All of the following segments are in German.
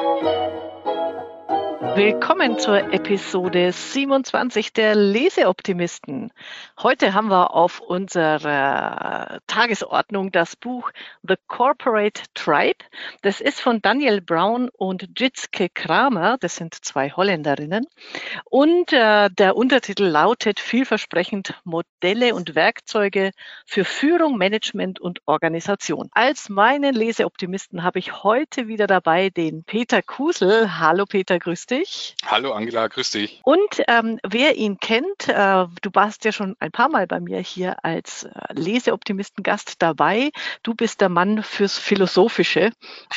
Thank you. Willkommen zur Episode 27 der Leseoptimisten. Heute haben wir auf unserer Tagesordnung das Buch The Corporate Tribe. Das ist von Daniel Brown und Jitske Kramer. Das sind zwei Holländerinnen. Und äh, der Untertitel lautet vielversprechend Modelle und Werkzeuge für Führung, Management und Organisation. Als meinen Leseoptimisten habe ich heute wieder dabei den Peter Kusel. Hallo Peter, grüß dich dich. Hallo Angela, grüß dich. Und ähm, wer ihn kennt, äh, du warst ja schon ein paar Mal bei mir hier als äh, Leseoptimisten-Gast dabei. Du bist der Mann fürs Philosophische.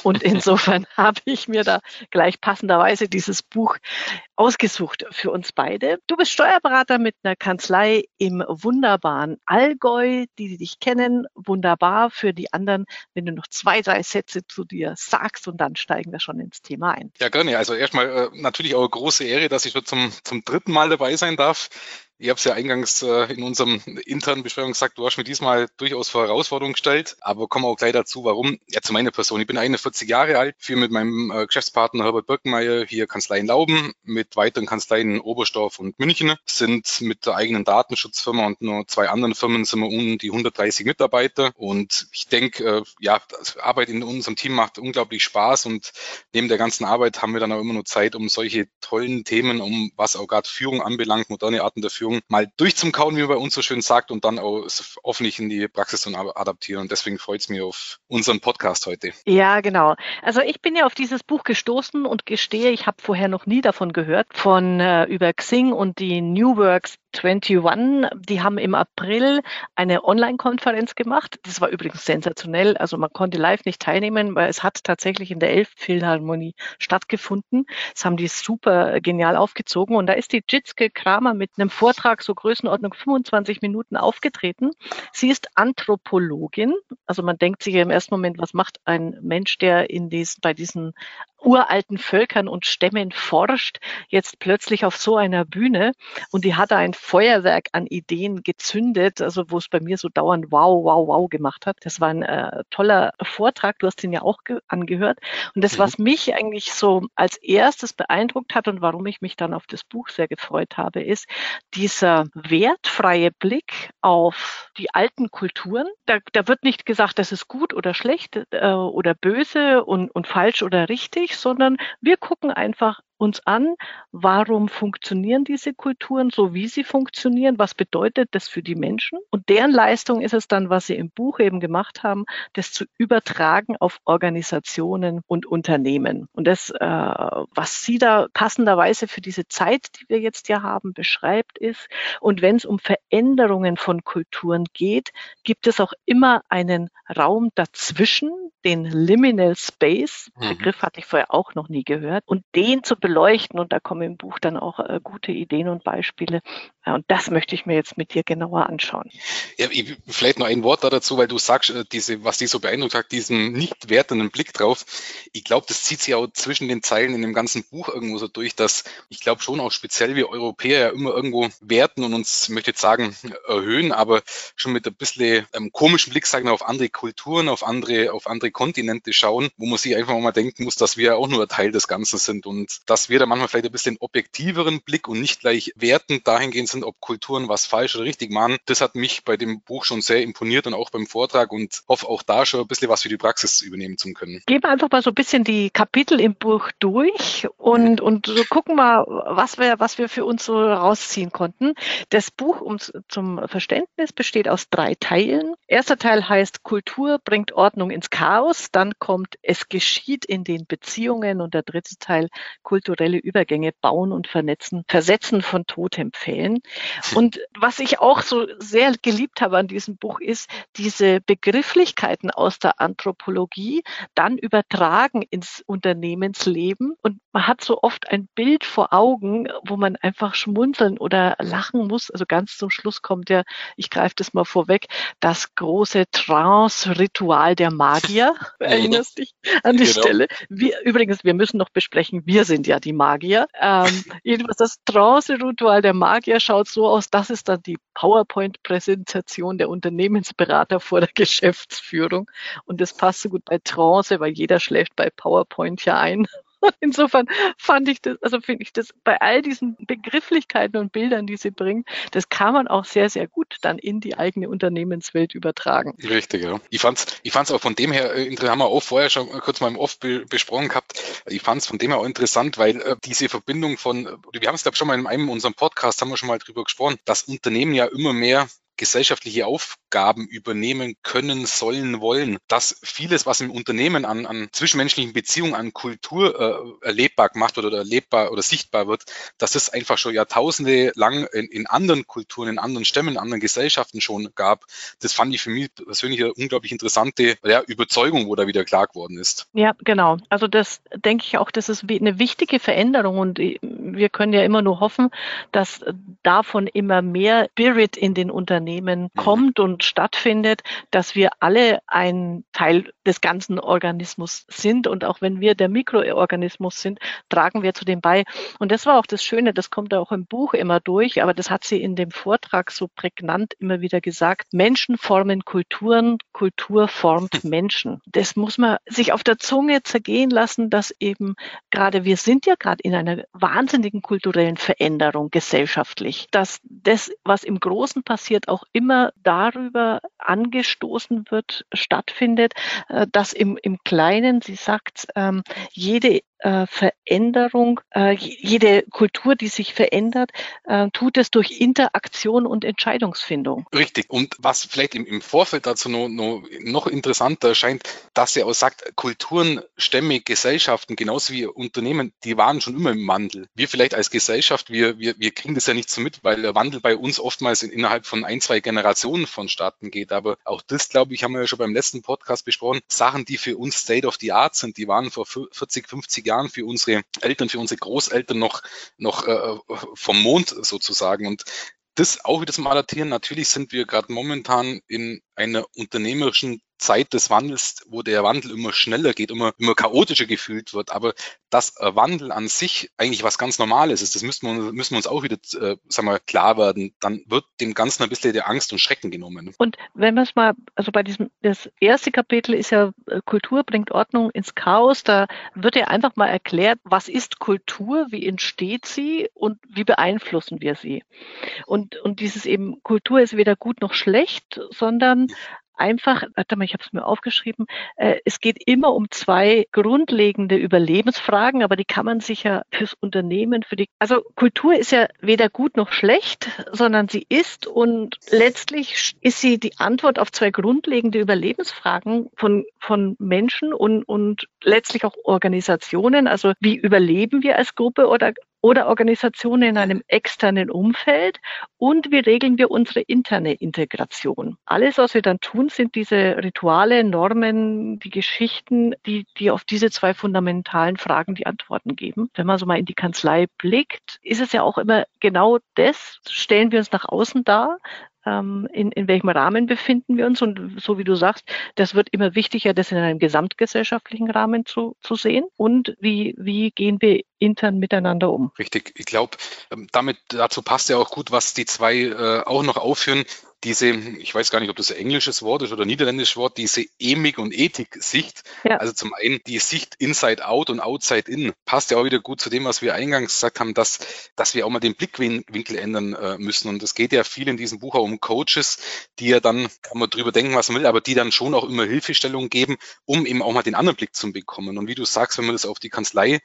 Und insofern habe ich mir da gleich passenderweise dieses Buch ausgesucht für uns beide. Du bist Steuerberater mit einer Kanzlei im wunderbaren Allgäu, die dich kennen. Wunderbar für die anderen, wenn du noch zwei, drei Sätze zu dir sagst und dann steigen wir schon ins Thema ein. Ja, gerne. Also erstmal äh, natürlich natürlich auch eine große Ehre, dass ich zum, zum dritten Mal dabei sein darf. Ich habe es ja eingangs äh, in unserem internen Besprechung gesagt, du hast mir diesmal durchaus vor Herausforderungen gestellt, aber kommen auch gleich dazu, warum. Ja, zu meiner Person. Ich bin 41 Jahre alt, führe mit meinem äh, Geschäftspartner Herbert Birkenmeier hier Kanzleien Lauben, mit weiteren Kanzleien in Oberstdorf und München, sind mit der eigenen Datenschutzfirma und nur zwei anderen Firmen sind wir um die 130 Mitarbeiter und ich denke, äh, ja, Arbeit in unserem Team macht unglaublich Spaß und neben der ganzen Arbeit haben wir dann auch immer nur Zeit, um solche tollen Themen, um was auch gerade Führung anbelangt, moderne Arten der Führung, Übung mal durchzumkauen, wie man bei uns so schön sagt, und dann auch hoffentlich in die Praxis zu adaptieren. Und deswegen freut es mich auf unseren Podcast heute. Ja, genau. Also ich bin ja auf dieses Buch gestoßen und gestehe, ich habe vorher noch nie davon gehört, von äh, über Xing und die New Works 21, die haben im April eine Online-Konferenz gemacht. Das war übrigens sensationell. Also man konnte live nicht teilnehmen, weil es hat tatsächlich in der Elbphilharmonie stattgefunden. Das haben die super genial aufgezogen. Und da ist die Jitske Kramer mit einem Vortrag so Größenordnung 25 Minuten aufgetreten. Sie ist Anthropologin. Also man denkt sich im ersten Moment, was macht ein Mensch, der in diesen, bei diesen uralten Völkern und Stämmen forscht, jetzt plötzlich auf so einer Bühne und die hat da ein Feuerwerk an Ideen gezündet, also wo es bei mir so dauernd wow, wow, wow gemacht hat. Das war ein äh, toller Vortrag, du hast ihn ja auch angehört. Und das, was mhm. mich eigentlich so als erstes beeindruckt hat und warum ich mich dann auf das Buch sehr gefreut habe, ist dieser wertfreie Blick auf die alten Kulturen. Da, da wird nicht gesagt, das ist gut oder schlecht äh, oder böse und, und falsch oder richtig, sondern wir gucken einfach uns an, warum funktionieren diese Kulturen so, wie sie funktionieren, was bedeutet das für die Menschen. Und deren Leistung ist es dann, was sie im Buch eben gemacht haben, das zu übertragen auf Organisationen und Unternehmen. Und das, äh, was sie da passenderweise für diese Zeit, die wir jetzt ja haben, beschreibt, ist, und wenn es um Veränderungen von Kulturen geht, gibt es auch immer einen Raum dazwischen, den Liminal Space. Mhm. Begriff hatte ich vorher auch noch nie gehört. Und den zu beleuchten. Und da kommen im Buch dann auch äh, gute Ideen und Beispiele. Ja, und das möchte ich mir jetzt mit dir genauer anschauen. Ja, ich, vielleicht noch ein Wort dazu, weil du sagst, äh, diese, was dich so beeindruckt hat, diesen nicht wertenden Blick drauf. Ich glaube, das zieht sich auch zwischen den Zeilen in dem ganzen Buch irgendwo so durch, dass ich glaube schon auch speziell wir Europäer ja immer irgendwo werten und uns, möchte jetzt sagen, erhöhen, aber schon mit ein bisschen ähm, komischen Blick, sagen auf andere Kulturen, auf andere, auf andere Kontinente schauen, wo man sich einfach mal denken muss, dass wir auch nur Teil des Ganzen sind und dass wir da manchmal vielleicht ein bisschen objektiveren Blick und nicht gleich wertend dahingehend sind, ob Kulturen was falsch oder richtig machen. Das hat mich bei dem Buch schon sehr imponiert und auch beim Vortrag und hoffe auch da schon ein bisschen was für die Praxis übernehmen zu können. Gehen wir einfach mal so ein bisschen die Kapitel im Buch durch und, mhm. und so gucken mal, was wir, was wir für uns so rausziehen konnten. Das Buch um, zum Verständnis besteht aus drei Teilen. Erster Teil heißt Kultur bringt Ordnung ins Chaos. Dann kommt Es geschieht in den Beziehungen und der dritte Teil Kultur kulturelle Übergänge bauen und vernetzen, versetzen von Totempfählen. Und was ich auch so sehr geliebt habe an diesem Buch ist, diese Begrifflichkeiten aus der Anthropologie dann übertragen ins Unternehmensleben. Und man hat so oft ein Bild vor Augen, wo man einfach schmunzeln oder lachen muss. Also ganz zum Schluss kommt ja, ich greife das mal vorweg, das große Trance-Ritual der Magier. Erinnerst dich an die genau. Stelle? Wir, übrigens, wir müssen noch besprechen, wir sind ja die Magier. Ähm, jedenfalls das Trance-Ritual der Magier schaut so aus, das ist dann die PowerPoint-Präsentation der Unternehmensberater vor der Geschäftsführung. Und das passt so gut bei Trance, weil jeder schläft bei PowerPoint ja ein. Insofern fand ich das, also finde ich das bei all diesen Begrifflichkeiten und Bildern, die sie bringen, das kann man auch sehr, sehr gut dann in die eigene Unternehmenswelt übertragen. Richtig, ja. Ich fand's, ich fand's auch von dem her, äh, haben wir auch vorher schon kurz mal im Off besprochen gehabt. Ich fand's von dem her auch interessant, weil äh, diese Verbindung von, wir haben es glaube schon mal in einem unserem Podcast haben wir schon mal drüber gesprochen, dass Unternehmen ja immer mehr gesellschaftliche Aufgaben übernehmen können, sollen, wollen, dass vieles, was im Unternehmen an, an zwischenmenschlichen Beziehungen, an Kultur äh, erlebbar gemacht wird oder erlebbar oder sichtbar wird, dass es einfach schon Jahrtausende lang in, in anderen Kulturen, in anderen Stämmen, in anderen Gesellschaften schon gab. Das fand ich für mich persönlich eine unglaublich interessante ja, Überzeugung, wo da wieder klar geworden ist. Ja, genau. Also das denke ich auch, das ist eine wichtige Veränderung und wir können ja immer nur hoffen, dass davon immer mehr Spirit in den Unternehmen mhm. kommt und stattfindet, dass wir alle ein Teil des ganzen Organismus sind. Und auch wenn wir der Mikroorganismus sind, tragen wir zu dem bei. Und das war auch das Schöne, das kommt auch im Buch immer durch, aber das hat sie in dem Vortrag so prägnant immer wieder gesagt. Menschen formen Kulturen, Kultur formt Menschen. Das muss man sich auf der Zunge zergehen lassen, dass eben gerade wir sind ja gerade in einer wahnsinnigen kulturellen Veränderung gesellschaftlich, dass das, was im Großen passiert, auch immer darüber angestoßen wird, stattfindet, äh, dass im, im Kleinen, sie sagt, ähm, jede äh, Veränderung, äh, jede Kultur, die sich verändert, äh, tut es durch Interaktion und Entscheidungsfindung. Richtig. Und was vielleicht im, im Vorfeld dazu noch, noch, noch interessanter erscheint, dass er auch sagt, Kulturen, Stämme, Gesellschaften, genauso wie Unternehmen, die waren schon immer im Wandel. Wir vielleicht als Gesellschaft, wir, wir, wir kriegen das ja nicht so mit, weil der Wandel bei uns oftmals in, innerhalb von ein, zwei Generationen vonstatten geht. Aber auch das, glaube ich, haben wir ja schon beim letzten Podcast besprochen. Sachen, die für uns State of the Art sind, die waren vor 40, 50 Jahren Jahren für unsere Eltern, für unsere Großeltern noch, noch äh, vom Mond sozusagen. Und das auch wieder zum Adaptieren. Natürlich sind wir gerade momentan in einer unternehmerischen Zeit des Wandels, wo der Wandel immer schneller geht, immer, immer chaotischer gefühlt wird. Aber dass Wandel an sich eigentlich was ganz Normales ist, das müssen wir, müssen wir uns auch wieder äh, sagen wir, klar werden. Dann wird dem Ganzen ein bisschen der Angst und Schrecken genommen. Und wenn wir es mal, also bei diesem, das erste Kapitel ist ja äh, Kultur bringt Ordnung ins Chaos. Da wird ja einfach mal erklärt, was ist Kultur, wie entsteht sie und wie beeinflussen wir sie. Und, und dieses eben, Kultur ist weder gut noch schlecht, sondern einfach, warte mal, ich habe es mir aufgeschrieben, äh, es geht immer um zwei grundlegende Überlebensfragen, aber die kann man sich ja fürs Unternehmen, für die, also Kultur ist ja weder gut noch schlecht, sondern sie ist und letztlich ist sie die Antwort auf zwei grundlegende Überlebensfragen von, von Menschen und, und letztlich auch Organisationen. Also wie überleben wir als Gruppe oder oder Organisationen in einem externen Umfeld und wie regeln wir unsere interne Integration. Alles, was wir dann tun, sind diese Rituale, Normen, die Geschichten, die, die auf diese zwei fundamentalen Fragen die Antworten geben. Wenn man so mal in die Kanzlei blickt, ist es ja auch immer genau das, stellen wir uns nach außen dar, in, in welchem Rahmen befinden wir uns. Und so wie du sagst, das wird immer wichtiger, das in einem gesamtgesellschaftlichen Rahmen zu, zu sehen. Und wie, wie gehen wir intern miteinander um? Richtig. Ich glaube, ähm, damit dazu passt ja auch gut, was die zwei äh, auch noch aufführen diese, ich weiß gar nicht, ob das ein englisches Wort ist oder ein niederländisches Wort, diese Emig- und Ethik-Sicht. Ja. Also zum einen die Sicht Inside Out und Outside In passt ja auch wieder gut zu dem, was wir eingangs gesagt haben, dass, dass wir auch mal den Blickwinkel ändern äh, müssen. Und es geht ja viel in diesem Buch auch um Coaches, die ja dann, kann man drüber denken, was man will, aber die dann schon auch immer Hilfestellungen geben, um eben auch mal den anderen Blick zu bekommen. Und wie du sagst, wenn man das auf die Kanzlei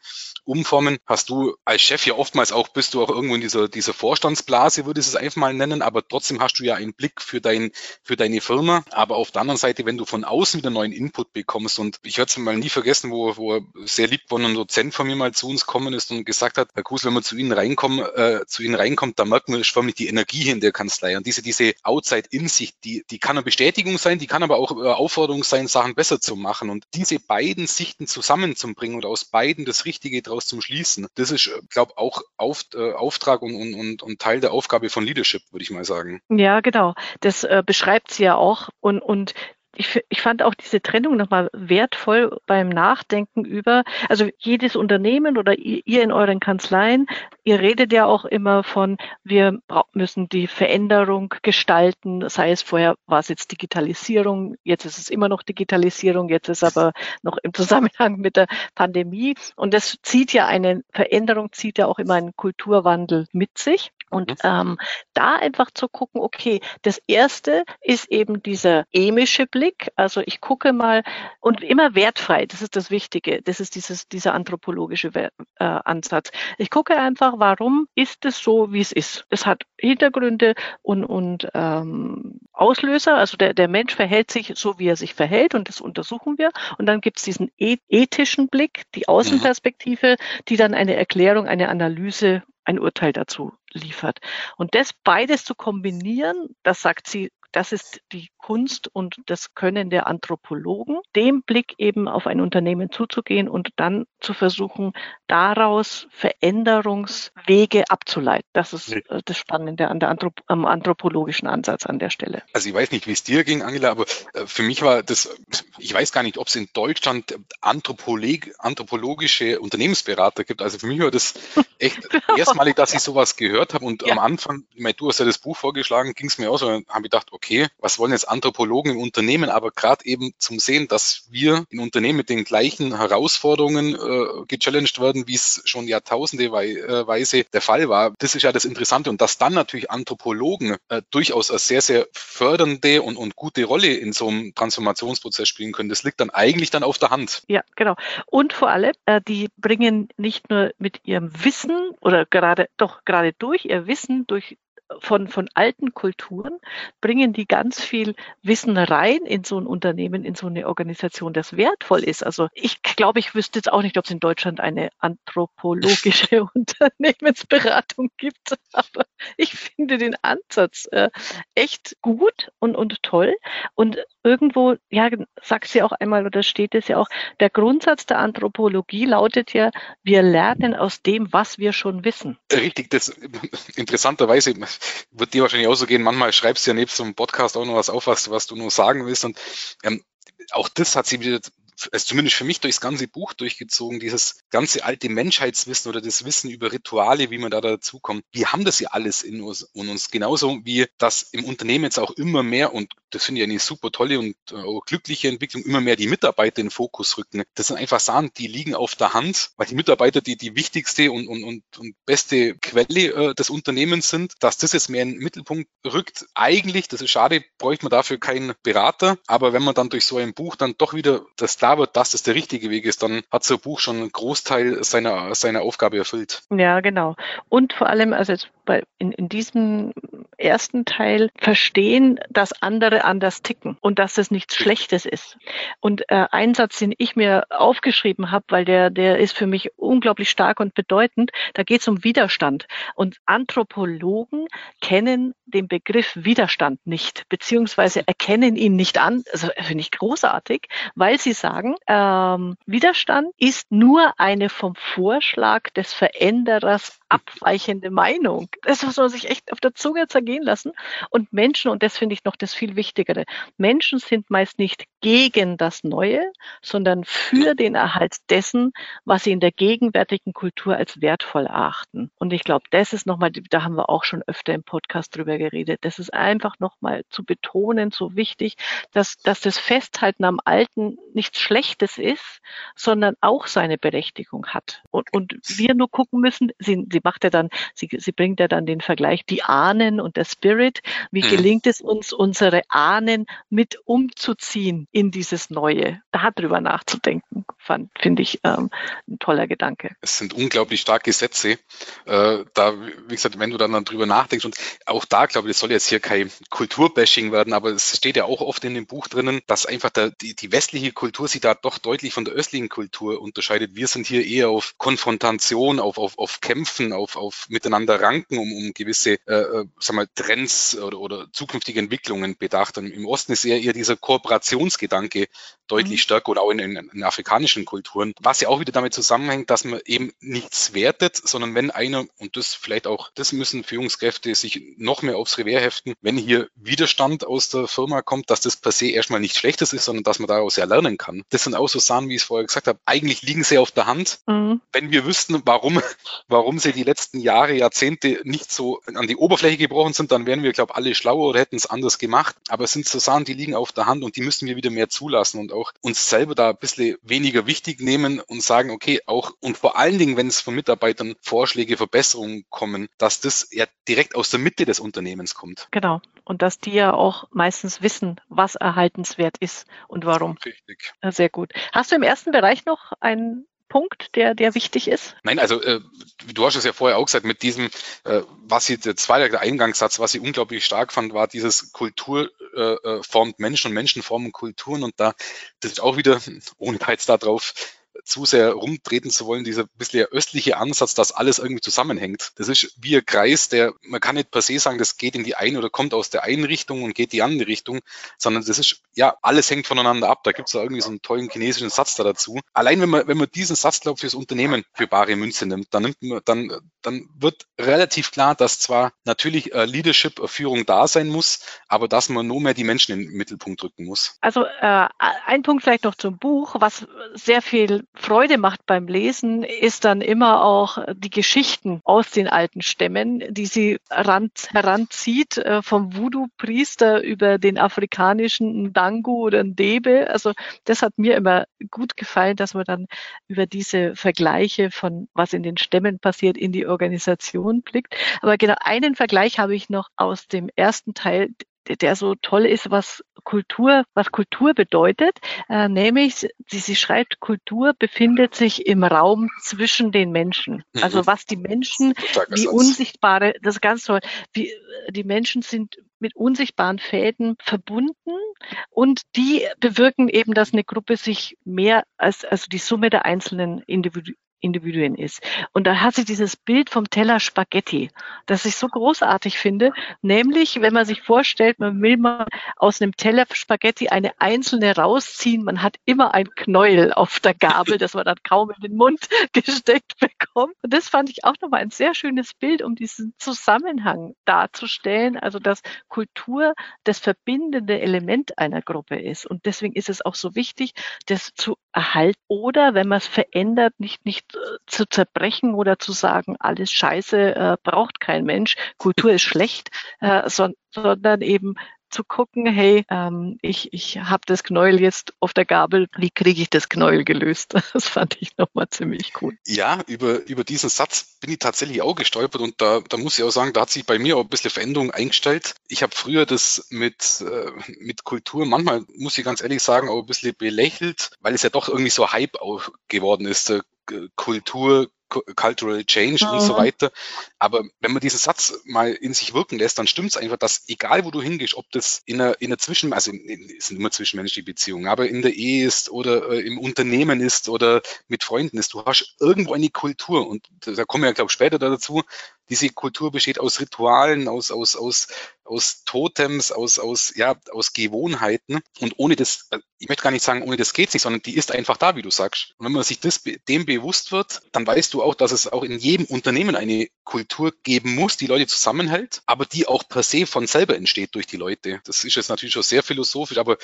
umformen, hast du als Chef ja oftmals auch, bist du auch irgendwo in dieser, dieser Vorstandsblase, würde ich es einfach mal nennen, aber trotzdem hast du ja einen Blick Blick für, dein, für deine Firma. Aber auf der anderen Seite, wenn du von außen wieder neuen Input bekommst und ich werde es mal nie vergessen, wo, wo sehr liebgewonnener Dozent von mir mal zu uns kommen ist und gesagt hat, Herr Kruse, wenn man zu Ihnen reinkommen, äh, zu Ihnen reinkommt, da merkt man förmlich die Energie in der Kanzlei. Und diese, diese Outside-In-Sicht, die, die kann eine Bestätigung sein, die kann aber auch äh, Aufforderung sein, Sachen besser zu machen. Und diese beiden Sichten zusammenzubringen und aus beiden das Richtige daraus zu schließen, das ist, äh, glaube auch auf, äh, Auftrag und, und, und Teil der Aufgabe von Leadership, würde ich mal sagen. Ja, genau. Das äh, beschreibt sie ja auch. Und, und ich, ich fand auch diese Trennung nochmal wertvoll beim Nachdenken über, also jedes Unternehmen oder ihr in euren Kanzleien, ihr redet ja auch immer von, wir müssen die Veränderung gestalten, sei es vorher war es jetzt Digitalisierung, jetzt ist es immer noch Digitalisierung, jetzt ist aber noch im Zusammenhang mit der Pandemie. Und das zieht ja eine Veränderung, zieht ja auch immer einen Kulturwandel mit sich. Und mhm. ähm, da einfach zu gucken, okay, das erste ist eben dieser emische Blick. Also ich gucke mal und immer wertfrei, das ist das Wichtige. Das ist dieses, dieser anthropologische äh, Ansatz. Ich gucke einfach, warum ist es so, wie es ist. Das hat Hintergründe und, und ähm, Auslöser. Also der, der Mensch verhält sich so, wie er sich verhält und das untersuchen wir. Und dann gibt es diesen ethischen Blick, die mhm. Außenperspektive, die dann eine Erklärung, eine Analyse ein Urteil dazu liefert. Und das beides zu kombinieren, das sagt sie das ist die Kunst und das Können der Anthropologen, dem Blick eben auf ein Unternehmen zuzugehen und dann zu versuchen, daraus Veränderungswege abzuleiten. Das ist nee. Äh, das Spannende an der Anthrop am anthropologischen Ansatz an der Stelle. Also ich weiß nicht, wie es dir ging, Angela, aber äh, für mich war das, ich weiß gar nicht, ob es in Deutschland Anthropolog anthropologische Unternehmensberater gibt. Also für mich war das echt erstmalig, dass ich sowas gehört habe und ja. am Anfang, ich meine, du hast ja das Buch vorgeschlagen, ging es mir auch so, habe ich gedacht, okay, okay, was wollen jetzt Anthropologen im Unternehmen, aber gerade eben zum Sehen, dass wir in Unternehmen mit den gleichen Herausforderungen äh, gechallenged werden, wie es schon Jahrtausende äh, der Fall war. Das ist ja das Interessante und dass dann natürlich Anthropologen äh, durchaus eine sehr, sehr fördernde und, und gute Rolle in so einem Transformationsprozess spielen können, das liegt dann eigentlich dann auf der Hand. Ja, genau. Und vor allem, äh, die bringen nicht nur mit ihrem Wissen oder gerade, doch gerade durch ihr Wissen, durch von, von alten Kulturen, bringen die ganz viel Wissen rein in so ein Unternehmen, in so eine Organisation, das wertvoll ist. Also ich glaube, ich wüsste jetzt auch nicht, ob es in Deutschland eine anthropologische Unternehmensberatung gibt, aber ich finde den Ansatz äh, echt gut und, und toll. Und irgendwo, ja, sagt sie auch einmal oder steht es ja auch, der Grundsatz der Anthropologie lautet ja, wir lernen aus dem, was wir schon wissen. Richtig, das interessanterweise wird dir wahrscheinlich auch so gehen. Manchmal schreibst du ja neben so einem Podcast auch noch was auf, was, was du nur sagen willst. Und ähm, auch das hat sie wieder also zumindest für mich durchs ganze Buch durchgezogen, dieses ganze alte Menschheitswissen oder das Wissen über Rituale, wie man da dazukommt. Wir haben das ja alles in uns, in uns genauso wie das im Unternehmen jetzt auch immer mehr und das finde ich eine super tolle und äh, glückliche Entwicklung, immer mehr die Mitarbeiter in den Fokus rücken. Das sind einfach Sachen, die liegen auf der Hand, weil die Mitarbeiter die, die wichtigste und, und, und, und beste Quelle äh, des Unternehmens sind, dass das jetzt mehr in den Mittelpunkt rückt. Eigentlich, das ist schade, bräuchte man dafür keinen Berater, aber wenn man dann durch so ein Buch dann doch wieder das klar wird, dass das der richtige Weg ist, dann hat so ein Buch schon einen Großteil seiner, seiner Aufgabe erfüllt. Ja, genau. Und vor allem, also jetzt bei, in, in diesem ersten Teil verstehen, dass andere anders ticken und dass das nichts Schlechtes ist. Und äh, ein Satz, den ich mir aufgeschrieben habe, weil der, der ist für mich unglaublich stark und bedeutend, da geht es um Widerstand. Und Anthropologen kennen den Begriff Widerstand nicht, beziehungsweise erkennen ihn nicht an. Also finde ich großartig, weil sie sagen, ähm, Widerstand ist nur eine vom Vorschlag des Veränderers abweichende Meinung. Das muss man sich echt auf der Zunge zergehen lassen. Und Menschen, und das finde ich noch das viel Wichtigere, Menschen sind meist nicht gegen das Neue, sondern für den Erhalt dessen, was sie in der gegenwärtigen Kultur als wertvoll erachten. Und ich glaube, das ist nochmal, da haben wir auch schon öfter im Podcast drüber geredet, das ist einfach nochmal zu betonen, so wichtig, dass, dass das Festhalten am Alten nichts Schlechtes ist, sondern auch seine Berechtigung hat. Und, und wir nur gucken müssen, sie, sie macht ja dann, sie, sie bringt ja dann den Vergleich, die Ahnen und der Spirit. Wie mhm. gelingt es uns, unsere Ahnen mit umzuziehen in dieses Neue? Darüber nachzudenken, finde ich ähm, ein toller Gedanke. Es sind unglaublich starke Sätze. Äh, da, wie gesagt, wenn du dann, dann drüber nachdenkst, und auch da, glaube ich, das soll jetzt hier kein Kulturbashing werden, aber es steht ja auch oft in dem Buch drinnen, dass einfach der, die, die westliche Kultur sich da doch deutlich von der östlichen Kultur unterscheidet. Wir sind hier eher auf Konfrontation, auf, auf, auf Kämpfen, auf, auf miteinander ranken, um, um gewisse äh, äh sag mal, Trends oder, oder zukünftige Entwicklungen bedacht. Im Osten ist eher, eher dieser Kooperationsgedanke deutlich mhm. stärker oder auch in, in, in, afrikanischen Kulturen, was ja auch wieder damit zusammenhängt, dass man eben nichts wertet, sondern wenn einer, und das vielleicht auch, das müssen Führungskräfte sich noch mehr aufs Revier heften, wenn hier Widerstand aus der Firma kommt, dass das per se erstmal nichts Schlechtes ist, sondern dass man daraus ja lernen kann. Das sind auch so Sachen, wie ich es vorher gesagt habe, eigentlich liegen sie auf der Hand. Mhm. Wenn wir wüssten, warum, warum sie die letzten Jahre, Jahrzehnte nicht so an die Oberfläche gebrochen sind, dann wären wir, glaube ich, alle schlauer oder hätten es anders gemacht. Aber es sind so Sachen, die liegen auf der Hand und die müssen wir wieder mehr zulassen und auch uns selber da ein bisschen weniger wichtig nehmen und sagen, okay, auch und vor allen Dingen, wenn es von Mitarbeitern Vorschläge, Verbesserungen kommen, dass das ja direkt aus der Mitte des Unternehmens kommt. Genau. Und dass die ja auch meistens wissen, was erhaltenswert ist und warum. Richtig. Sehr gut. Hast du im ersten Bereich noch einen Punkt, der, der wichtig ist? Nein, also äh, du hast es ja vorher auch gesagt, mit diesem, äh, was sie, der zweite Eingangssatz, was ich unglaublich stark fand, war dieses Kultur äh, äh formt Menschen und Menschen formen Kulturen und da, das ist auch wieder, ohne da jetzt da drauf zu sehr rumtreten zu wollen, dieser bisschen östliche Ansatz, dass alles irgendwie zusammenhängt. Das ist wie ein Kreis, der, man kann nicht per se sagen, das geht in die eine oder kommt aus der einen Richtung und geht die andere Richtung, sondern das ist, ja, alles hängt voneinander ab. Da gibt es da irgendwie so einen tollen chinesischen Satz da dazu. Allein wenn man, wenn man diesen Satz, glaube ich, fürs Unternehmen für bare Münze nimmt, dann nimmt man, dann, dann wird relativ klar, dass zwar natürlich äh, Leadership, äh, Führung da sein muss, aber dass man nur mehr die Menschen in den Mittelpunkt drücken muss. Also äh, ein Punkt vielleicht noch zum Buch, was sehr viel Freude macht beim Lesen, ist dann immer auch die Geschichten aus den alten Stämmen, die sie heranzieht, äh, vom Voodoo-Priester über den afrikanischen Ndangu oder Ndebe. Also das hat mir immer gut gefallen, dass man dann über diese Vergleiche von was in den Stämmen passiert in die Organisation blickt. Aber genau einen Vergleich habe ich noch aus dem ersten Teil, der so toll ist, was Kultur, was Kultur bedeutet, äh, nämlich sie, sie schreibt, Kultur befindet sich im Raum zwischen den Menschen. Mhm. Also was die Menschen, wie unsichtbare, das ist ganz toll, wie die Menschen sind mit unsichtbaren Fäden verbunden und die bewirken eben, dass eine Gruppe sich mehr als also die Summe der einzelnen Individu Individuen ist. Und da hat sie dieses Bild vom Teller Spaghetti, das ich so großartig finde, nämlich wenn man sich vorstellt, man will mal aus einem Teller Spaghetti eine einzelne rausziehen, man hat immer ein Knäuel auf der Gabel, das man dann kaum in den Mund gesteckt bekommt. Und das fand ich auch nochmal ein sehr schönes Bild, um diesen Zusammenhang darzustellen, also dass Kultur das verbindende Element einer Gruppe ist. Und deswegen ist es auch so wichtig, das zu erhalten oder wenn man es verändert, nicht, nicht zu zerbrechen oder zu sagen, alles Scheiße äh, braucht kein Mensch, Kultur ist schlecht, äh, so, sondern eben zu gucken, hey, ähm, ich, ich habe das Knäuel jetzt auf der Gabel, wie kriege ich das Knäuel gelöst? Das fand ich nochmal ziemlich cool. Ja, über, über diesen Satz bin ich tatsächlich auch gestolpert und da, da muss ich auch sagen, da hat sich bei mir auch ein bisschen Veränderung eingestellt. Ich habe früher das mit, äh, mit Kultur manchmal, muss ich ganz ehrlich sagen, auch ein bisschen belächelt, weil es ja doch irgendwie so Hype auch geworden ist. Kultur, Cultural Change mhm. und so mhm. weiter. Aber wenn man diesen Satz mal in sich wirken lässt, dann stimmt es einfach, dass egal wo du hingehst, ob das in einer, in einer Zwischen, also es sind immer zwischenmenschliche Beziehungen, aber in der Ehe ist oder äh, im Unternehmen ist oder mit Freunden ist, du hast irgendwo eine Kultur und da kommen wir ja, glaube ich, später dazu, diese Kultur besteht aus Ritualen, aus, aus, aus, aus Totems, aus, aus, ja, aus Gewohnheiten. Und ohne das, äh, ich möchte gar nicht sagen, ohne das geht's nicht, sondern die ist einfach da, wie du sagst. Und wenn man sich das, dem bewusst wird, dann weißt du auch, dass es auch in jedem Unternehmen eine Kultur geben muss, die Leute zusammenhält, aber die auch per se von selber entsteht durch die Leute. Das ist jetzt natürlich schon sehr philosophisch, aber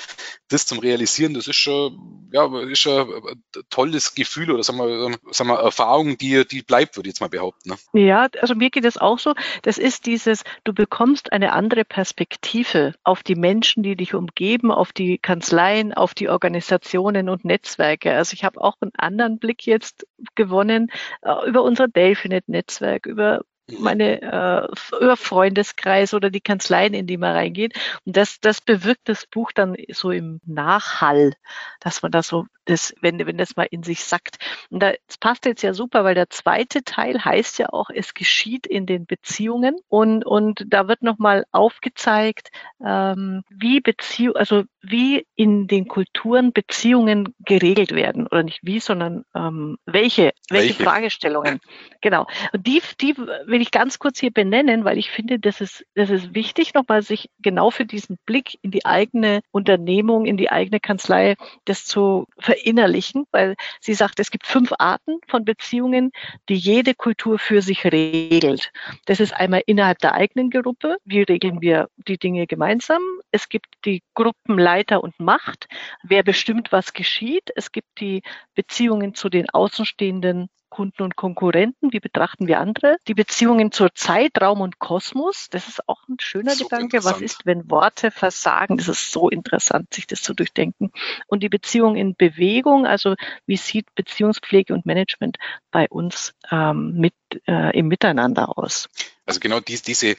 das zum Realisieren, das ist schon, ja, ist schon ein tolles Gefühl oder sagen wir, sagen wir Erfahrung, die, die bleibt, würde ich jetzt mal behaupten. Ne? Ja, also mir geht es auch so. Das ist dieses, du bekommst eine andere Perspektive auf die Menschen, die dich umgeben, auf die Kanzleien, auf die Organisationen und Netzwerke. Also ich habe auch einen anderen Blick jetzt gewonnen äh, über unser Delphinet-Netzwerk, über meine äh, über Freundeskreis oder die Kanzleien, in die man reingeht. Und das, das bewirkt das Buch dann so im Nachhall, dass man da so das, wenn, wenn das mal in sich sackt. Und das passt jetzt ja super, weil der zweite Teil heißt ja auch, es geschieht in den Beziehungen. Und, und da wird nochmal aufgezeigt, ähm, wie Beziehung, also wie in den Kulturen Beziehungen geregelt werden. Oder nicht wie, sondern ähm, welche, welche, welche Fragestellungen. Genau. Und die, die will ich ganz kurz hier benennen, weil ich finde, das ist, das ist wichtig, nochmal sich genau für diesen Blick in die eigene Unternehmung, in die eigene Kanzlei, das zu verinnerlichen, weil sie sagt, es gibt fünf Arten von Beziehungen, die jede Kultur für sich regelt. Das ist einmal innerhalb der eigenen Gruppe. Wie regeln wir die Dinge gemeinsam? Es gibt die Gruppenleiter und Macht. Wer bestimmt, was geschieht? Es gibt die Beziehungen zu den Außenstehenden Kunden und Konkurrenten, wie betrachten wir andere, die Beziehungen zur Zeit, Raum und Kosmos, das ist auch ein schöner so Gedanke. Was ist, wenn Worte versagen? Das ist so interessant, sich das zu durchdenken. Und die Beziehung in Bewegung, also wie sieht Beziehungspflege und Management bei uns ähm, mit äh, im Miteinander aus? Also genau dies, diese, äh,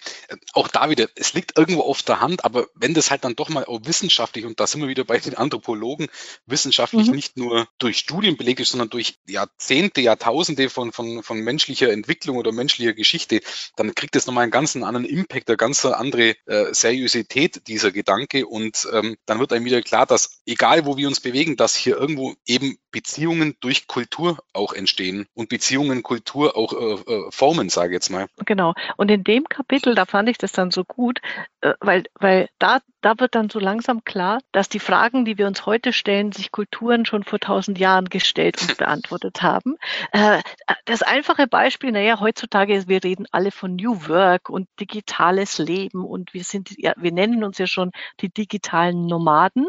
auch da wieder, es liegt irgendwo auf der Hand, aber wenn das halt dann doch mal auch wissenschaftlich, und da sind wir wieder bei den Anthropologen, wissenschaftlich mhm. nicht nur durch Studien belegt ist, sondern durch Jahrzehnte, Jahrtausende von, von, von menschlicher Entwicklung oder menschlicher Geschichte, dann kriegt es nochmal einen ganz anderen Impact, eine ganz andere äh, Seriosität dieser Gedanke und ähm, dann wird einem wieder klar, dass egal wo wir uns bewegen, dass hier irgendwo eben Beziehungen durch Kultur auch entstehen und Beziehungen Kultur auch äh, äh, formen, sage ich jetzt mal. Genau. Und in dem Kapitel, da fand ich das dann so gut, äh, weil, weil da, da wird dann so langsam klar, dass die Fragen, die wir uns heute stellen, sich Kulturen schon vor tausend Jahren gestellt und beantwortet haben. Äh, das einfache Beispiel, naja, heutzutage, wir reden alle von New Work und digitales Leben und wir sind, ja, wir nennen uns ja schon die digitalen Nomaden.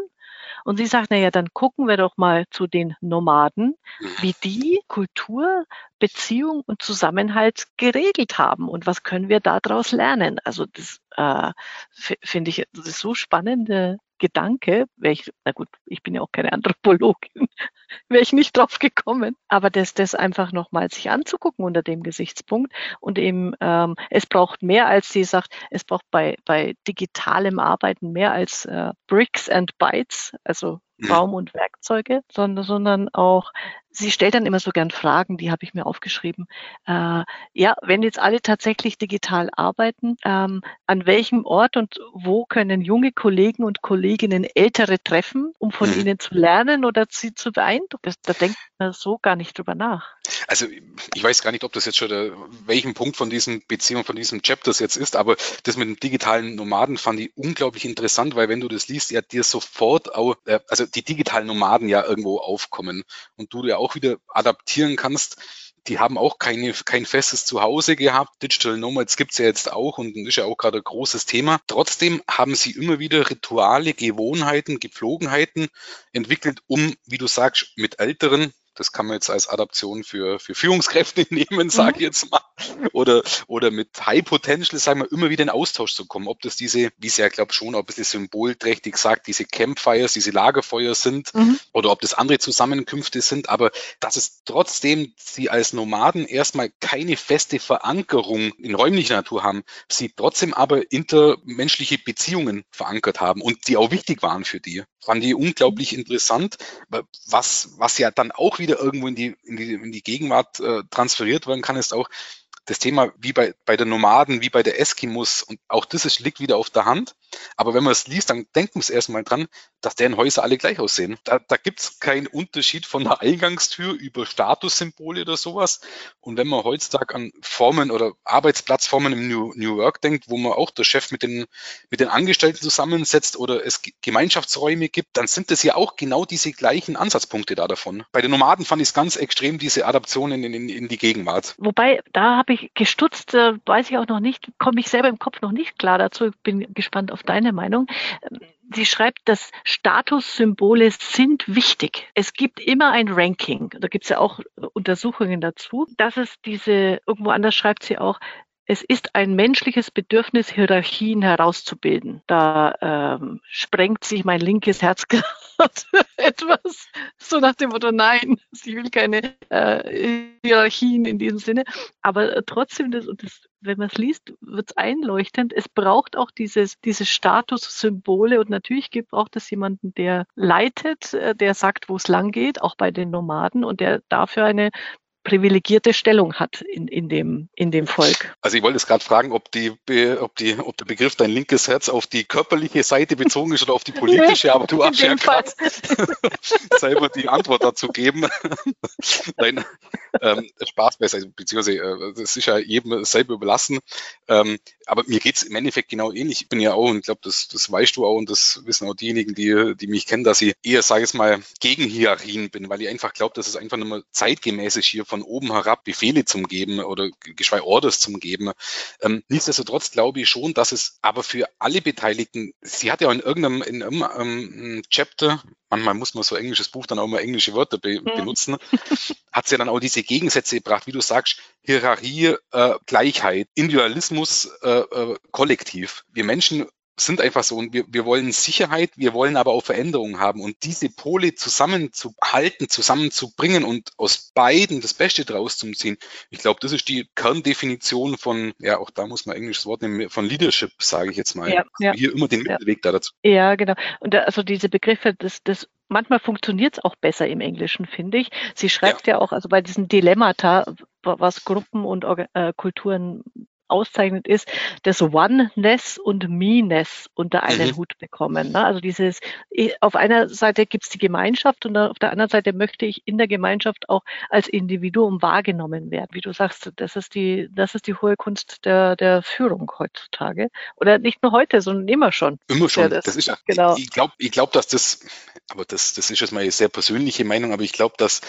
Und sie sagt, naja, dann gucken wir doch mal zu den Nomaden, mhm. wie die Kultur, Beziehung und Zusammenhalt geregelt haben und was können wir daraus lernen. Also das äh, finde ich das ist so spannende Gedanke, wäre ich, na gut, ich bin ja auch keine Anthropologin, wäre ich nicht drauf gekommen. Aber das, das einfach nochmal sich anzugucken unter dem Gesichtspunkt und eben, ähm, es braucht mehr als sie sagt, es braucht bei, bei digitalem Arbeiten mehr als äh, Bricks and Bytes, also mhm. Raum und Werkzeuge, sondern, sondern auch sie stellt dann immer so gern Fragen, die habe ich mir aufgeschrieben. Äh, ja, wenn jetzt alle tatsächlich digital arbeiten, ähm, an welchem Ort und wo können junge Kollegen und Kolleginnen Ältere treffen, um von mhm. ihnen zu lernen oder sie zu beeindrucken? da denkt man so gar nicht drüber nach. Also ich weiß gar nicht, ob das jetzt schon der, welchen Punkt von diesen Beziehungen, von diesem Chapter das jetzt ist, aber das mit den digitalen Nomaden fand ich unglaublich interessant, weil wenn du das liest, ja dir sofort auch, äh, also die digitalen Nomaden ja irgendwo aufkommen und du ja auch auch wieder adaptieren kannst. Die haben auch keine, kein festes Zuhause gehabt. Digital Nomads gibt's ja jetzt auch und ist ja auch gerade ein großes Thema. Trotzdem haben sie immer wieder Rituale, Gewohnheiten, Gepflogenheiten entwickelt, um, wie du sagst, mit älteren das kann man jetzt als Adaption für, für Führungskräfte nehmen, sage ich mhm. jetzt mal. Oder, oder mit High Potential, sagen wir, immer wieder in Austausch zu kommen. Ob das diese, wie sie ja, glaube schon ein bisschen symbolträchtig sagt, diese Campfires, diese Lagerfeuer sind, mhm. oder ob das andere Zusammenkünfte sind, aber dass es trotzdem sie als Nomaden erstmal keine feste Verankerung in räumlicher Natur haben, sie trotzdem aber intermenschliche Beziehungen verankert haben und die auch wichtig waren für die. Fand die unglaublich interessant, was, was ja dann auch wieder wieder irgendwo in die, in die, in die Gegenwart äh, transferiert werden kann, ist auch, das Thema wie bei, bei der Nomaden, wie bei der Eskimos und auch das ist, liegt wieder auf der Hand. Aber wenn man es liest, dann denken wir es erstmal dran, dass deren Häuser alle gleich aussehen. Da, da gibt es keinen Unterschied von der Eingangstür über Statussymbole oder sowas. Und wenn man heutzutage an Formen oder Arbeitsplatzformen im New, New Work denkt, wo man auch der Chef mit den, mit den Angestellten zusammensetzt oder es Gemeinschaftsräume gibt, dann sind das ja auch genau diese gleichen Ansatzpunkte da davon. Bei den Nomaden fand ich es ganz extrem, diese Adaptionen in, in, in die Gegenwart. Wobei, da habe ich ich gestutzt, äh, weiß ich auch noch nicht, komme ich selber im Kopf noch nicht klar dazu. Ich bin gespannt auf deine Meinung. Sie schreibt, dass Statussymbole sind wichtig. Es gibt immer ein Ranking. Da gibt es ja auch Untersuchungen dazu. Dass es diese, irgendwo anders schreibt sie auch, es ist ein menschliches Bedürfnis, Hierarchien herauszubilden. Da ähm, sprengt sich mein linkes Herz gerade etwas so nach dem Motto, nein, ich will keine äh, Hierarchien in diesem Sinne. Aber trotzdem, das, das wenn man es liest, wird es einleuchtend. Es braucht auch dieses, diese Statussymbole und natürlich braucht es jemanden, der leitet, äh, der sagt, wo es lang geht, auch bei den Nomaden und der dafür eine privilegierte Stellung hat in, in, dem, in dem Volk. Also ich wollte es gerade fragen, ob, die, ob, die, ob der Begriff dein linkes Herz auf die körperliche Seite bezogen ist oder auf die politische, aber du hast ja gerade selber die Antwort dazu geben. Nein, ähm, Spaß besser, beziehungsweise äh, das ist ja jedem selber überlassen. Ähm, aber mir geht es im Endeffekt genau ähnlich. Ich bin ja auch, und ich glaube, das, das weißt du auch und das wissen auch diejenigen, die, die mich kennen, dass ich eher, sage ich mal, gegen Hierarchien bin, weil ich einfach glaube, dass es einfach nicht mehr zeitgemäß ist, hier von oben herab Befehle zum Geben oder geschweige Orders zum Geben. Ähm, nichtsdestotrotz glaube ich schon, dass es aber für alle Beteiligten, sie hat ja in irgendeinem in irgendeinem ähm, Chapter, manchmal muss man so englisches Buch dann auch mal englische Wörter be benutzen, hat sie ja dann auch diese Gegensätze gebracht, wie du sagst, Hierarchie, äh, Gleichheit, Individualismus, äh, äh, Kollektiv. Wir Menschen sind einfach so und wir, wir wollen Sicherheit, wir wollen aber auch Veränderungen haben und diese Pole zusammenzuhalten, zusammenzubringen und aus beiden das Beste draus zu ziehen. Ich glaube, das ist die Kerndefinition von, ja, auch da muss man englisches Wort nehmen, von Leadership, sage ich jetzt mal. Ja, ja. Hier immer den Mittelweg ja. da dazu. Ja, genau. Und da, also diese Begriffe, das, das manchmal funktioniert es auch besser im Englischen, finde ich. Sie schreibt ja. ja auch, also bei diesen Dilemmata, was Gruppen und äh, Kulturen auszeichnet, ist das Oneness und Me-ness unter einen mhm. Hut bekommen. Ne? Also dieses, auf einer Seite gibt es die Gemeinschaft und auf der anderen Seite möchte ich in der Gemeinschaft auch als Individuum wahrgenommen werden. Wie du sagst, das ist die, das ist die hohe Kunst der, der Führung heutzutage. Oder nicht nur heute, sondern immer schon. Immer schon. Ja, das, das, ist ja, genau. Ich glaube, ich glaub, dass das, aber das, das ist jetzt meine sehr persönliche Meinung, aber ich glaube, dass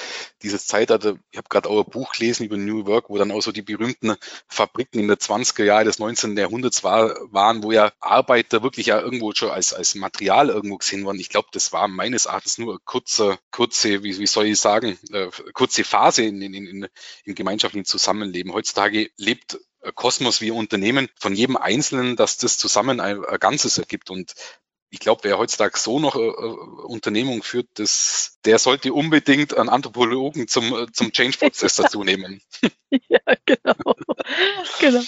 dieses Zeitalter, ich habe gerade auch ein Buch gelesen über New Work, wo dann auch so die berühmten Fabriken in der 20er Jahre des 19. Jahrhunderts war, waren, wo ja Arbeiter wirklich ja irgendwo schon als, als Material irgendwo gesehen wurden. Ich glaube, das war meines Erachtens nur eine kurze, kurze, wie, wie soll ich sagen, äh, kurze Phase in, in, in, im gemeinschaftlichen Zusammenleben. Heutzutage lebt Kosmos wie Unternehmen von jedem Einzelnen, dass das zusammen ein Ganzes ergibt. Und ich glaube, wer heutzutage so noch äh, äh, Unternehmung führt, das, der sollte unbedingt einen Anthropologen zum, äh, zum Change-Prozess dazu nehmen. ja, genau. genau.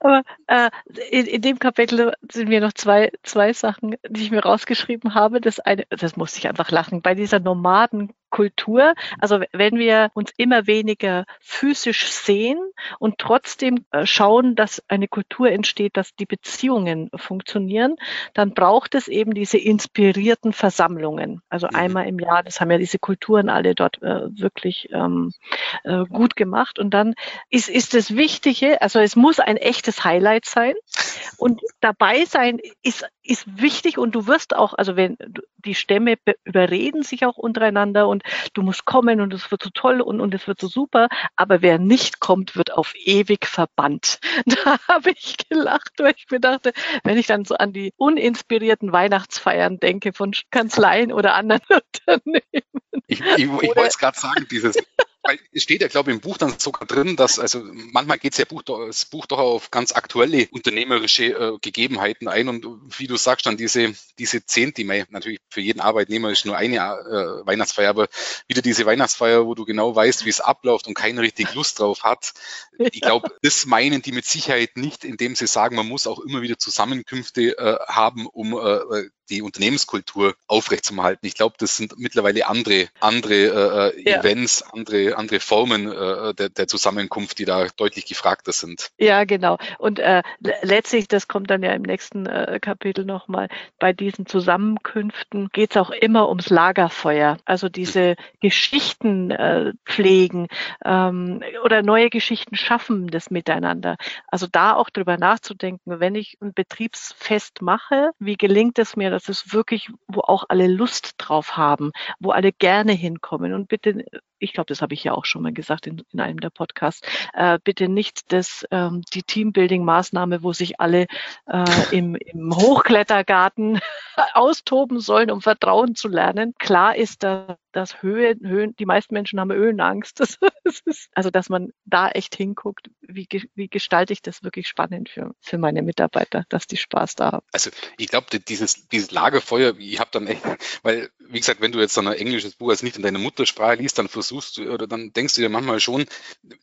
Aber äh, in, in dem Kapitel sind mir noch zwei, zwei Sachen, die ich mir rausgeschrieben habe. Das eine, das musste ich einfach lachen, bei dieser Nomaden Kultur. Also wenn wir uns immer weniger physisch sehen und trotzdem äh, schauen, dass eine Kultur entsteht, dass die Beziehungen funktionieren, dann braucht es eben diese inspirierten Versammlungen. Also mhm. einmal im Jahr, das haben ja diese Kulturen alle dort äh, wirklich ähm, äh, gut gemacht. Und dann ist, ist das Wichtige, also es muss ein echtes Highlight sein. Und dabei sein ist, ist wichtig und du wirst auch, also wenn die Stämme überreden sich auch untereinander und du musst kommen und es wird so toll und, und es wird so super, aber wer nicht kommt, wird auf ewig verbannt. Da habe ich gelacht, weil ich mir dachte, wenn ich dann so an die uninspirierten Weihnachtsfeiern denke von Kanzleien oder anderen Unternehmen. Ich, ich, ich wollte es gerade sagen, dieses es steht ja, glaube ich, im Buch dann sogar drin, dass, also manchmal geht ja Buch, das Buch doch auf ganz aktuelle unternehmerische äh, Gegebenheiten ein. Und wie du sagst, dann diese, diese Zehnte, natürlich für jeden Arbeitnehmer ist nur eine äh, Weihnachtsfeier, aber wieder diese Weihnachtsfeier, wo du genau weißt, wie es abläuft und keiner richtig Lust drauf hat. Ich glaube, das meinen die mit Sicherheit nicht, indem sie sagen, man muss auch immer wieder Zusammenkünfte äh, haben, um äh, die Unternehmenskultur aufrechtzuerhalten. Ich glaube, das sind mittlerweile andere, andere äh, ja. Events, andere, andere Formen äh, der, der Zusammenkunft, die da deutlich gefragter sind. Ja, genau. Und äh, letztlich, das kommt dann ja im nächsten äh, Kapitel nochmal, bei diesen Zusammenkünften geht es auch immer ums Lagerfeuer. Also diese mhm. Geschichten äh, pflegen ähm, oder neue Geschichten schaffen, das Miteinander. Also da auch drüber nachzudenken, wenn ich ein Betriebsfest mache, wie gelingt es mir, das ist wirklich, wo auch alle Lust drauf haben, wo alle gerne hinkommen. Und bitte, ich glaube, das habe ich ja auch schon mal gesagt in, in einem der Podcasts, äh, bitte nicht das, ähm, die Teambuilding-Maßnahme, wo sich alle äh, im, im Hochklettergarten austoben sollen, um Vertrauen zu lernen. Klar ist da dass Höhe, Höhen, die meisten Menschen haben Höhenangst. Das, das ist, also, dass man da echt hinguckt, wie, wie gestalte ich das wirklich spannend für, für meine Mitarbeiter, dass die Spaß da haben. Also, ich glaube, dieses, dieses Lagerfeuer, ich habe dann echt, weil, wie gesagt, wenn du jetzt so ein englisches Buch als nicht in deiner Muttersprache liest, dann versuchst du, oder dann denkst du dir manchmal schon,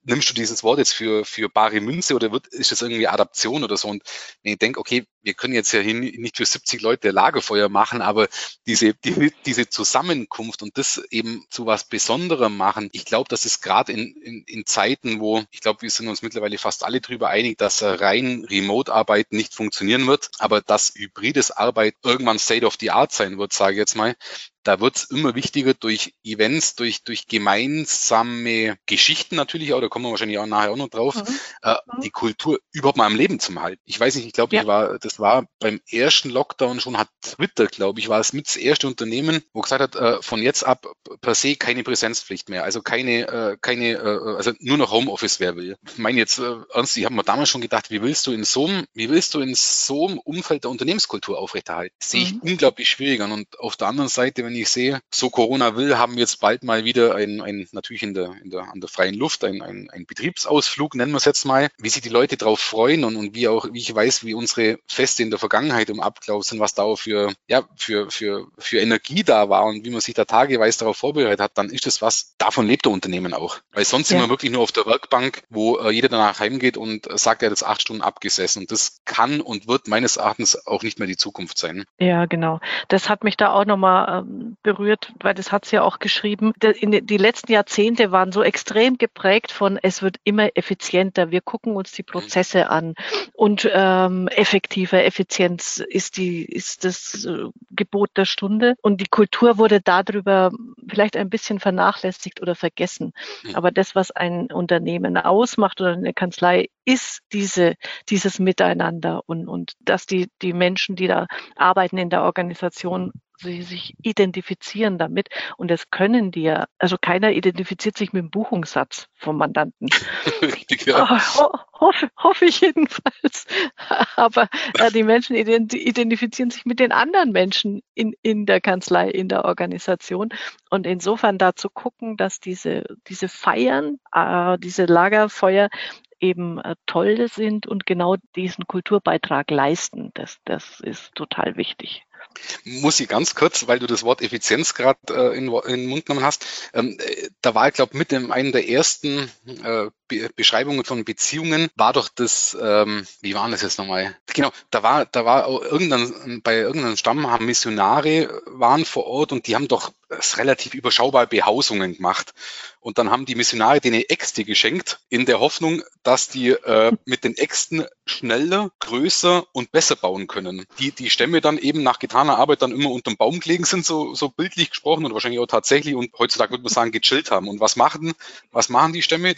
nimmst du dieses Wort jetzt für, für bare Münze oder wird, ist das irgendwie Adaption oder so? Und wenn ich denke, okay, wir können jetzt ja nicht für 70 Leute Lagerfeuer machen, aber diese, die, diese Zusammenkunft und das eben zu was Besonderem machen, ich glaube, dass es gerade in, in, in Zeiten, wo, ich glaube, wir sind uns mittlerweile fast alle darüber einig, dass rein Remote-Arbeit nicht funktionieren wird, aber dass hybrides Arbeit irgendwann State of the Art sein wird, sage ich jetzt mal, da wird es immer wichtiger durch Events, durch, durch gemeinsame Geschichten natürlich auch, da kommen wir wahrscheinlich auch nachher auch noch drauf, mhm. äh, die Kultur überhaupt mal am Leben zu halten. Ich weiß nicht, ich glaube, ja. ich war, das war beim ersten Lockdown schon, hat Twitter, glaube ich, war es mit das erste Unternehmen, wo gesagt hat, äh, von jetzt ab per se keine Präsenzpflicht mehr, also keine, äh, keine, äh, also nur noch Homeoffice, wer will. Ich meine jetzt äh, ernst, ich habe mir damals schon gedacht, wie willst du in so einem, wie willst du in so einem Umfeld der Unternehmenskultur aufrechterhalten? Das sehe ich mhm. unglaublich schwierig an. Und auf der anderen Seite, wenn ich sehe, so Corona will, haben wir jetzt bald mal wieder ein, ein natürlich in der, in der, an der freien Luft, ein, ein, ein Betriebsausflug, nennen wir es jetzt mal, wie sich die Leute darauf freuen und, und wie auch, wie ich weiß, wie unsere Feste in der Vergangenheit im Ablauf sind, was da auch für, ja, für, für, für Energie da war und wie man sich da tageweise darauf vorbereitet hat, dann ist das was, davon lebt der Unternehmen auch. Weil sonst ja. sind wir wirklich nur auf der Werkbank, wo äh, jeder danach heimgeht und sagt, er hat jetzt acht Stunden abgesessen. Und das kann und wird meines Erachtens auch nicht mehr die Zukunft sein. Ja, genau. Das hat mich da auch nochmal ähm, berührt, weil das hat sie ja auch geschrieben. Die letzten Jahrzehnte waren so extrem geprägt von, es wird immer effizienter. Wir gucken uns die Prozesse an und ähm, effektiver Effizienz ist die ist das äh, Gebot der Stunde. Und die Kultur wurde darüber vielleicht ein bisschen vernachlässigt oder vergessen. Hm. Aber das, was ein Unternehmen ausmacht oder eine Kanzlei, ist diese, dieses Miteinander und, und dass die, die Menschen, die da arbeiten in der Organisation, sie sich identifizieren damit. Und das können die ja. Also keiner identifiziert sich mit dem Buchungssatz vom Mandanten. Richtig, ja. Ho hoffe, hoffe ich jedenfalls. Aber äh, die Menschen identifizieren sich mit den anderen Menschen in, in der Kanzlei, in der Organisation. Und insofern da zu gucken, dass diese, diese Feiern, äh, diese Lagerfeuer eben äh, toll sind und genau diesen Kulturbeitrag leisten. Das, das ist total wichtig muss ich ganz kurz, weil du das Wort Effizienz gerade äh, in, in, den Mund genommen hast, ähm, äh, da war ich glaube mit dem einen der ersten äh, Be Beschreibungen von Beziehungen war doch das, ähm, wie war das jetzt nochmal? Genau, da war, da war irgendein, bei irgendeinem Stamm haben Missionare waren vor Ort und die haben doch relativ überschaubare Behausungen gemacht. Und dann haben die Missionare denen Äxte geschenkt, in der Hoffnung, dass die äh, mit den Äxten schneller, größer und besser bauen können. Die, die Stämme dann eben nach getaner Arbeit dann immer unterm Baum gelegen sind, so, so bildlich gesprochen und wahrscheinlich auch tatsächlich und heutzutage würde man sagen, gechillt haben. Und was machen, was machen die Stämme?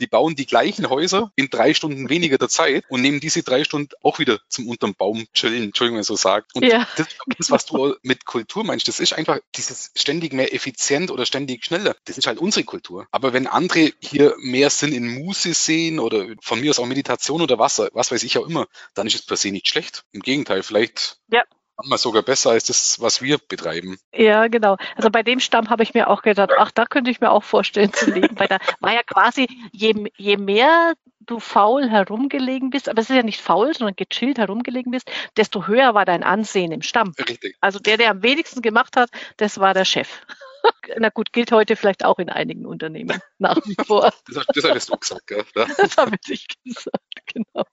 Die, bauen die gleichen Häuser in drei Stunden weniger der Zeit und nehmen diese drei Stunden auch wieder zum unterm Baum chillen, Entschuldigung, wenn ich so sage. Und ja. das, das, was du mit Kultur meinst, das ist einfach dieses ständig mehr effizient oder ständig schneller. Das ist halt unsere Kultur. Aber wenn andere hier mehr Sinn in Muße sehen oder von mir aus auch Meditation oder was, was weiß ich auch immer, dann ist es per se nicht schlecht. Im Gegenteil, vielleicht ja manchmal sogar besser als das, was wir betreiben. Ja, genau. Also bei dem Stamm habe ich mir auch gedacht, ach, da könnte ich mir auch vorstellen zu leben, weil da war ja quasi, je, je mehr du faul herumgelegen bist, aber es ist ja nicht faul, sondern gechillt herumgelegen bist, desto höher war dein Ansehen im Stamm. Richtig. Also der, der am wenigsten gemacht hat, das war der Chef. Na gut, gilt heute vielleicht auch in einigen Unternehmen nach wie vor. das, das hattest du gesagt, gell? Das habe ich gesagt, genau.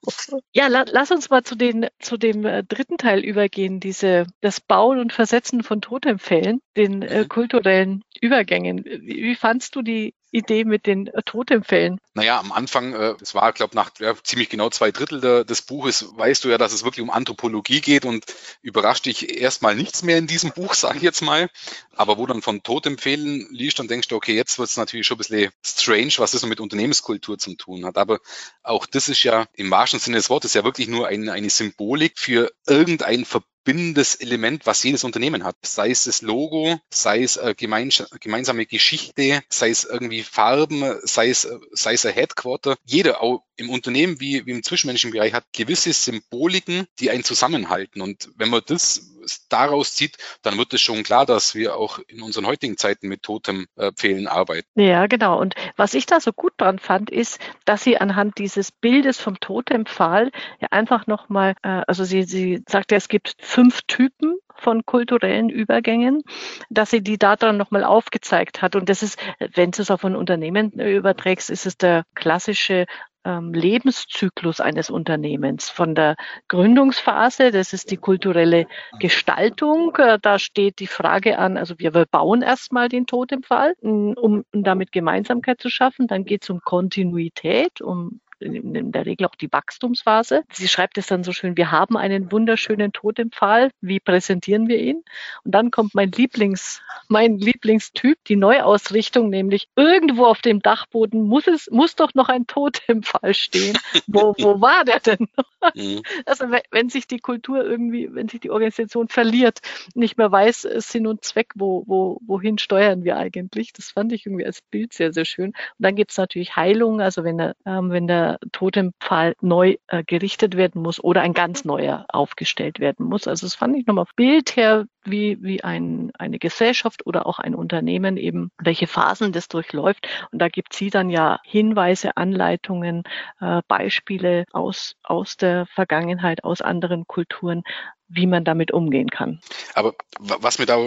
Ja, la, lass uns mal zu, den, zu dem äh, dritten Teil übergehen, diese, das Bauen und Versetzen von Totempfällen, den äh, mhm. kulturellen Übergängen. Wie, wie fandst du die Idee mit den Totempfällen? Naja, am Anfang, äh, es war, glaube nach ja, ziemlich genau zwei Drittel der, des Buches, weißt du ja, dass es wirklich um Anthropologie geht und überrascht dich erstmal nichts mehr in diesem Buch, sage ich jetzt mal. Aber wo dann von Totempfehlen liest, dann denkst du, okay, jetzt wird es natürlich schon ein bisschen strange, was das mit Unternehmenskultur zu tun hat. Aber auch das ist ja im wahrsten Sinne des Wortes ja wirklich nur ein, eine Symbolik für irgendein Verbot verbindendes Element, was jedes Unternehmen hat. Sei es das Logo, sei es äh, gemeinsame Geschichte, sei es irgendwie Farben, sei es, äh, sei es ein Headquarter. Jeder, auch im Unternehmen wie, wie im zwischenmenschlichen Bereich, hat gewisse Symboliken, die einen zusammenhalten. Und wenn man das daraus zieht, dann wird es schon klar, dass wir auch in unseren heutigen Zeiten mit Totempfehlen arbeiten. Ja, genau. Und was ich da so gut dran fand, ist, dass sie anhand dieses Bildes vom Totempfahl ja einfach nochmal, äh, also sie, sie sagt ja, es gibt fünf Typen von kulturellen Übergängen, dass sie die daran nochmal aufgezeigt hat. Und das ist, wenn du es auf ein Unternehmen überträgst, ist es der klassische Lebenszyklus eines Unternehmens. Von der Gründungsphase, das ist die kulturelle Gestaltung, äh, da steht die Frage an, also wir bauen erstmal den Totempfahl, um damit Gemeinsamkeit zu schaffen. Dann geht es um Kontinuität, um in der Regel auch die Wachstumsphase. Sie schreibt es dann so schön, wir haben einen wunderschönen Totempfahl, wie präsentieren wir ihn? Und dann kommt mein Lieblings, mein Lieblingstyp, die Neuausrichtung, nämlich irgendwo auf dem Dachboden muss es, muss doch noch ein Totempfahl stehen. wo, wo war der denn? Mhm. Also wenn sich die Kultur irgendwie, wenn sich die Organisation verliert, nicht mehr weiß, Sinn und Zweck, wo, wo, wohin steuern wir eigentlich? Das fand ich irgendwie als Bild sehr, sehr schön. Und dann gibt es natürlich Heilung, also wenn der, ähm, wenn der Totempfahl neu äh, gerichtet werden muss oder ein ganz neuer aufgestellt werden muss. Also das fand ich nochmal Bild her, wie, wie ein, eine Gesellschaft oder auch ein Unternehmen eben, welche Phasen das durchläuft. Und da gibt sie dann ja Hinweise, Anleitungen, äh, Beispiele aus, aus der Vergangenheit, aus anderen Kulturen, wie man damit umgehen kann. Aber was mir da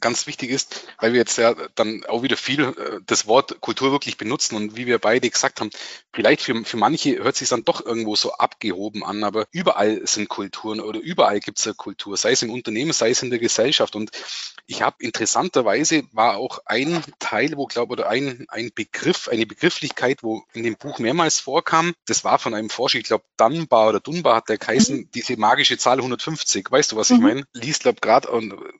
ganz wichtig ist, weil wir jetzt ja dann auch wieder viel äh, das Wort Kultur wirklich benutzen und wie wir beide gesagt haben, vielleicht für, für manche hört sich dann doch irgendwo so abgehoben an, aber überall sind Kulturen oder überall gibt es eine Kultur, sei es im Unternehmen, sei es in der Gesellschaft. Und ich habe interessanterweise war auch ein Teil, wo glaube oder ein, ein Begriff, eine Begrifflichkeit, wo in dem Buch mehrmals vorkam, das war von einem Forscher, ich glaube Dunbar oder Dunbar hat der geheißen, mhm. diese magische Zahl 150 witzig. Weißt du, was mhm. ich meine? Liest, glaub gerade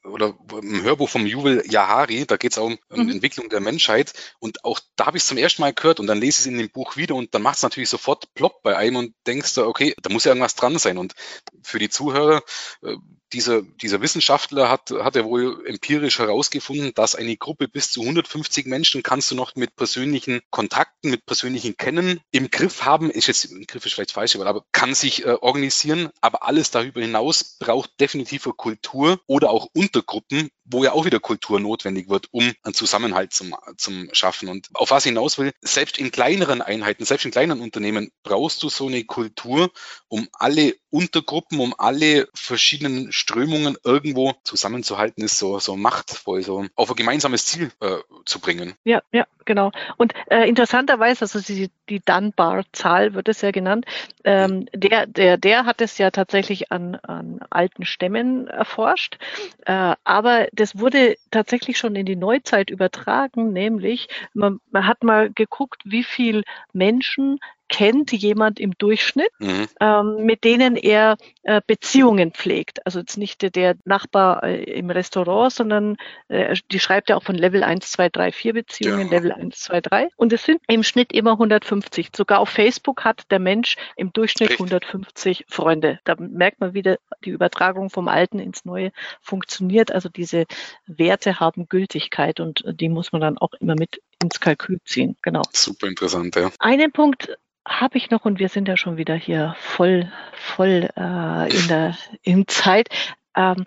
oder im Hörbuch vom Yuval Yahari, da geht es auch um, um mhm. Entwicklung der Menschheit. Und auch da habe ich es zum ersten Mal gehört und dann lese ich es in dem Buch wieder und dann macht es natürlich sofort plopp bei einem und denkst du, okay, da muss ja irgendwas dran sein. Und für die Zuhörer, äh, dieser, dieser Wissenschaftler hat, hat er wohl empirisch herausgefunden, dass eine Gruppe bis zu 150 Menschen kannst du noch mit persönlichen Kontakten, mit persönlichen Kennen im Griff haben. Ist jetzt, im Griff ist vielleicht falsch, aber kann sich äh, organisieren. Aber alles darüber hinaus braucht definitiv eine Kultur oder auch Untergruppen, wo ja auch wieder Kultur notwendig wird, um einen Zusammenhalt zum, zum schaffen. Und auf was ich hinaus will, selbst in kleineren Einheiten, selbst in kleinen Unternehmen brauchst du so eine Kultur, um alle Untergruppen, um alle verschiedenen Strömungen irgendwo zusammenzuhalten, ist so, so machtvoll, so auf ein gemeinsames Ziel äh, zu bringen. Ja, ja, genau. Und äh, interessanterweise, also die, die Dunbar-Zahl wird es ja genannt, ähm, der, der, der hat es ja tatsächlich an, an alten Stämmen erforscht, äh, aber das wurde tatsächlich schon in die Neuzeit übertragen, nämlich man, man hat mal geguckt, wie viel Menschen kennt jemand im Durchschnitt, mhm. ähm, mit denen er äh, Beziehungen pflegt. Also jetzt nicht der, der Nachbar äh, im Restaurant, sondern äh, die schreibt ja auch von Level 1, 2, 3, 4 Beziehungen, ja. Level 1, 2, 3. Und es sind im Schnitt immer 150. Sogar auf Facebook hat der Mensch im Durchschnitt Richtig. 150 Freunde. Da merkt man wieder, die Übertragung vom Alten ins Neue funktioniert. Also diese Werte haben Gültigkeit und die muss man dann auch immer mit ins Kalkül ziehen. Genau. Super interessant, ja. Einen Punkt habe ich noch und wir sind ja schon wieder hier voll, voll äh, in der in Zeit. Ähm,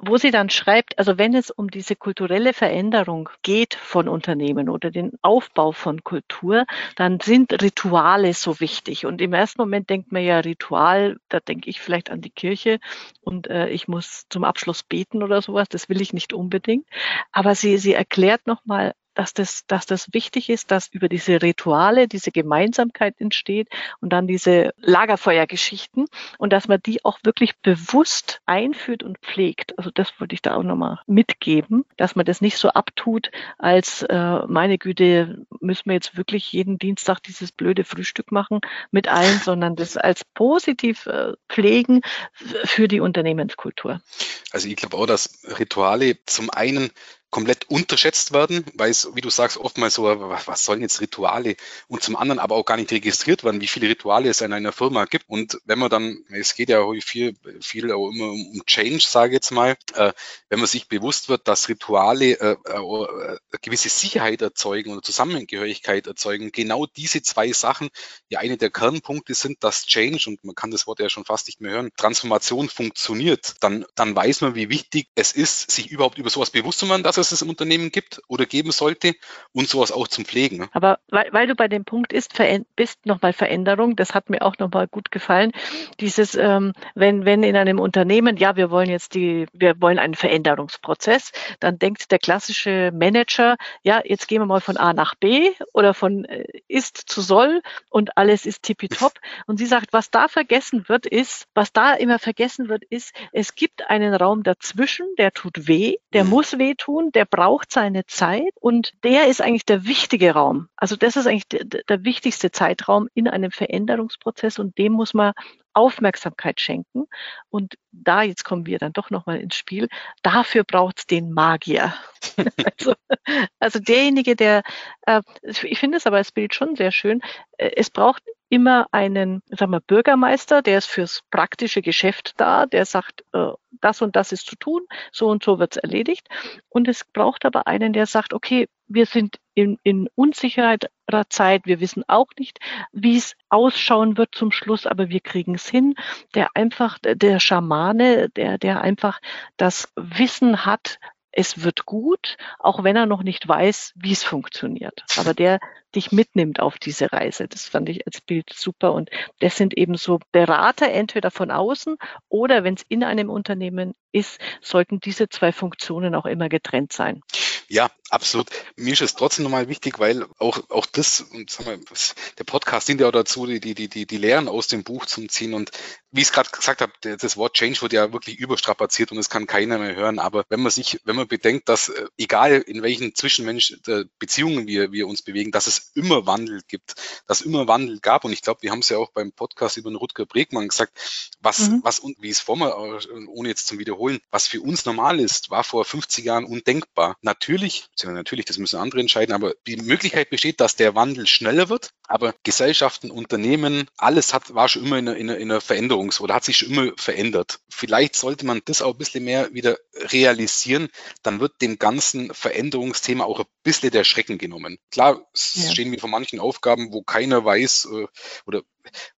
wo sie dann schreibt, also wenn es um diese kulturelle Veränderung geht von Unternehmen oder den Aufbau von Kultur, dann sind Rituale so wichtig. Und im ersten Moment denkt man ja Ritual, da denke ich vielleicht an die Kirche und äh, ich muss zum Abschluss beten oder sowas. Das will ich nicht unbedingt. Aber sie, sie erklärt nochmal dass das, dass das wichtig ist, dass über diese Rituale diese Gemeinsamkeit entsteht und dann diese Lagerfeuergeschichten und dass man die auch wirklich bewusst einführt und pflegt. Also das wollte ich da auch nochmal mitgeben, dass man das nicht so abtut, als äh, meine Güte, müssen wir jetzt wirklich jeden Dienstag dieses blöde Frühstück machen mit allen, sondern das als positiv äh, pflegen für die Unternehmenskultur. Also ich glaube auch, dass Rituale zum einen komplett unterschätzt werden, weil es, wie du sagst, oftmals so, was sollen jetzt Rituale und zum anderen aber auch gar nicht registriert werden, wie viele Rituale es in einer Firma gibt. Und wenn man dann, es geht ja viel, viel auch immer um Change, sage ich jetzt mal, äh, wenn man sich bewusst wird, dass Rituale äh, äh, gewisse Sicherheit erzeugen oder Zusammengehörigkeit erzeugen, genau diese zwei Sachen ja eine der Kernpunkte sind, dass Change, und man kann das Wort ja schon fast nicht mehr hören, Transformation funktioniert, dann, dann weiß man, wie wichtig es ist, sich überhaupt über sowas bewusst zu machen, dass dass es im Unternehmen gibt oder geben sollte und sowas auch zum Pflegen. Ne? Aber weil, weil du bei dem Punkt ist, bist, nochmal Veränderung, das hat mir auch nochmal gut gefallen. Dieses, ähm, wenn, wenn in einem Unternehmen, ja, wir wollen jetzt die, wir wollen einen Veränderungsprozess, dann denkt der klassische Manager, ja, jetzt gehen wir mal von A nach B oder von äh, ist zu soll und alles ist tippitopp. Und sie sagt, was da vergessen wird, ist, was da immer vergessen wird, ist, es gibt einen Raum dazwischen, der tut weh, der mhm. muss weh der braucht seine Zeit und der ist eigentlich der wichtige Raum. Also das ist eigentlich der, der wichtigste Zeitraum in einem Veränderungsprozess und dem muss man Aufmerksamkeit schenken. Und da, jetzt kommen wir dann doch nochmal ins Spiel, dafür braucht es den Magier. also, also derjenige, der, äh, ich finde es aber das Bild schon sehr schön, äh, es braucht immer einen sagen wir, Bürgermeister, der ist fürs praktische Geschäft da, der sagt, äh, das und das ist zu tun, so und so wird es erledigt. Und es braucht aber einen, der sagt, okay, wir sind in, in unsicherer Zeit, wir wissen auch nicht, wie es ausschauen wird zum Schluss, aber wir kriegen es hin. Der einfach, der Schamane, der, der einfach das Wissen hat, es wird gut, auch wenn er noch nicht weiß, wie es funktioniert. Aber der dich mitnimmt auf diese Reise. Das fand ich als Bild super. Und das sind eben so Berater, entweder von außen oder wenn es in einem Unternehmen ist, sollten diese zwei Funktionen auch immer getrennt sein. Ja, absolut. Mir ist es trotzdem nochmal wichtig, weil auch, auch das, und sag mal, der Podcast dient ja auch dazu, die, die, die, die Lehren aus dem Buch zu ziehen. Und wie ich es gerade gesagt habe, das Wort Change wird ja wirklich überstrapaziert und es kann keiner mehr hören. Aber wenn man sich, wenn man bedenkt, dass äh, egal in welchen Zwischenmensch äh, Beziehungen wir, wir uns bewegen, dass es immer Wandel gibt, dass immer Wandel gab. Und ich glaube, wir haben es ja auch beim Podcast über den Rutger Bregmann gesagt, was, mhm. was, und wie es vor mir, äh, ohne jetzt zum Wiederholen, was für uns normal ist, war vor 50 Jahren undenkbar. Natürlich, natürlich, das müssen andere entscheiden, aber die Möglichkeit besteht, dass der Wandel schneller wird. Aber Gesellschaften, Unternehmen, alles hat, war schon immer in einer, in einer, in einer Veränderungs- oder hat sich schon immer verändert. Vielleicht sollte man das auch ein bisschen mehr wieder realisieren. Dann wird dem ganzen Veränderungsthema auch ein bisschen der Schrecken genommen. Klar, ja. stehen wir vor manchen Aufgaben, wo keiner weiß äh, oder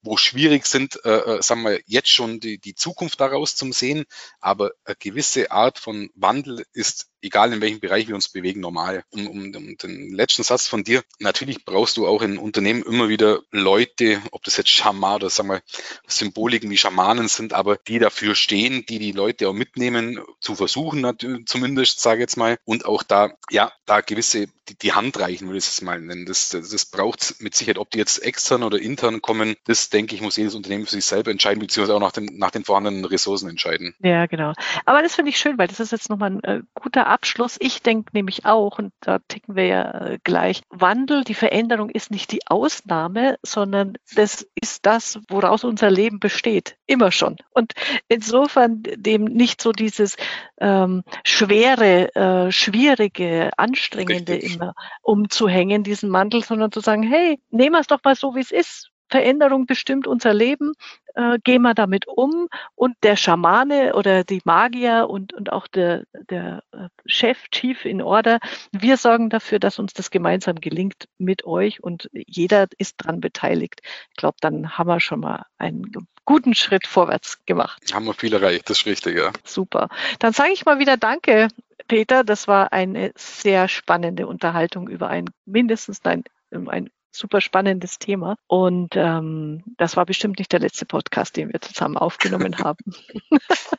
wo schwierig sind, äh, äh, sagen wir jetzt schon die, die Zukunft daraus zum sehen, aber eine gewisse Art von Wandel ist egal in welchem Bereich wir uns bewegen, normal. Um, um, um den letzten Satz von dir, natürlich brauchst du auch in Unternehmen immer wieder Leute, ob das jetzt Schaman oder sagen wir Symboliken wie Schamanen sind, aber die dafür stehen, die die Leute auch mitnehmen, zu versuchen zumindest, sage ich jetzt mal, und auch da, ja, da gewisse, c'est die, die Hand reichen, würde ich es mal nennen. Das, das, das braucht mit Sicherheit, ob die jetzt extern oder intern kommen, das denke ich, muss jedes Unternehmen für sich selber entscheiden, beziehungsweise auch nach den, nach den vorhandenen Ressourcen entscheiden. Ja, genau. Aber das finde ich schön, weil das ist jetzt nochmal ein äh, guter Abschluss. Ich denke nämlich auch, und da ticken wir ja äh, gleich, Wandel, die Veränderung ist nicht die Ausnahme, sondern das ist das, woraus unser Leben besteht. Immer schon. Und insofern dem nicht so dieses ähm, schwere, äh, schwierige, anstrengende Richtig. Immer umzuhängen, diesen Mantel, sondern zu sagen, hey, nehmen wir es doch mal so, wie es ist Veränderung bestimmt unser Leben, äh, gehen wir damit um und der Schamane oder die Magier und, und auch der, der äh, Chef, Chief in Order, wir sorgen dafür, dass uns das gemeinsam gelingt mit euch und jeder ist dran beteiligt. Ich glaube, dann haben wir schon mal einen guten Schritt vorwärts gemacht. Haben wir viel erreicht, das ist richtig, ja. Super. Dann sage ich mal wieder Danke, Peter. Das war eine sehr spannende Unterhaltung über ein mindestens ein, ein super spannendes Thema. Und ähm, das war bestimmt nicht der letzte Podcast, den wir zusammen aufgenommen haben.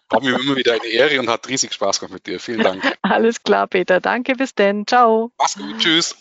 War mir immer wieder eine Ehre und hat riesig Spaß gemacht mit dir. Vielen Dank. Alles klar, Peter. Danke, bis denn. Ciao. Mach's gut. Tschüss.